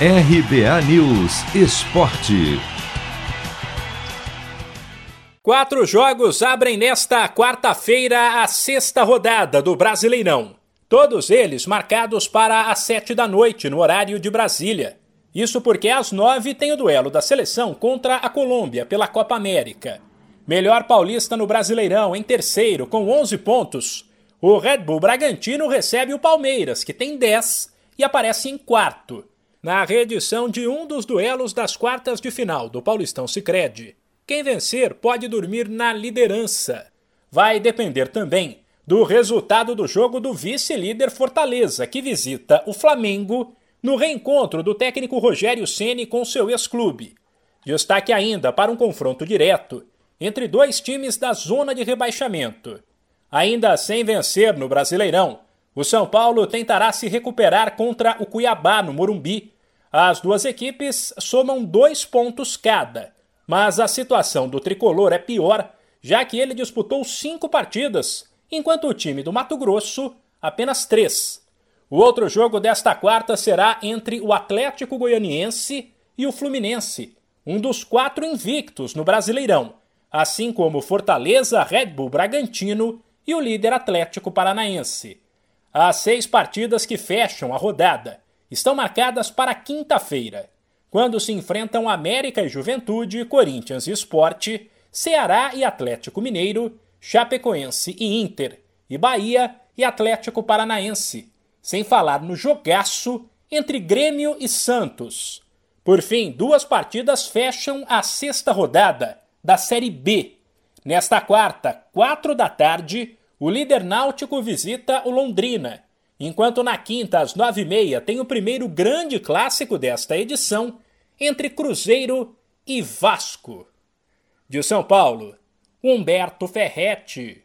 RBA News Esporte. Quatro jogos abrem nesta quarta-feira a sexta rodada do Brasileirão. Todos eles marcados para as sete da noite, no horário de Brasília. Isso porque às nove tem o duelo da seleção contra a Colômbia pela Copa América. Melhor paulista no Brasileirão, em terceiro, com 11 pontos. O Red Bull Bragantino recebe o Palmeiras, que tem 10 e aparece em quarto. Na reedição de um dos duelos das quartas de final do Paulistão Sicredi. Quem vencer pode dormir na liderança. Vai depender também do resultado do jogo do vice-líder Fortaleza, que visita o Flamengo no reencontro do técnico Rogério Ceni com seu ex-clube. Destaque ainda para um confronto direto entre dois times da zona de rebaixamento. Ainda sem vencer no Brasileirão, o São Paulo tentará se recuperar contra o Cuiabá no Morumbi. As duas equipes somam dois pontos cada, mas a situação do tricolor é pior, já que ele disputou cinco partidas, enquanto o time do Mato Grosso apenas três. O outro jogo desta quarta será entre o Atlético Goianiense e o Fluminense, um dos quatro invictos no Brasileirão, assim como Fortaleza, Red Bull Bragantino e o líder Atlético Paranaense. As seis partidas que fecham a rodada estão marcadas para quinta-feira, quando se enfrentam América e Juventude, Corinthians e Esporte, Ceará e Atlético Mineiro, Chapecoense e Inter, e Bahia e Atlético Paranaense sem falar no jogaço entre Grêmio e Santos. Por fim, duas partidas fecham a sexta rodada da Série B. Nesta quarta, quatro da tarde, o líder náutico visita o Londrina, enquanto na quinta, às nove e meia, tem o primeiro grande clássico desta edição entre Cruzeiro e Vasco. De São Paulo, Humberto Ferretti.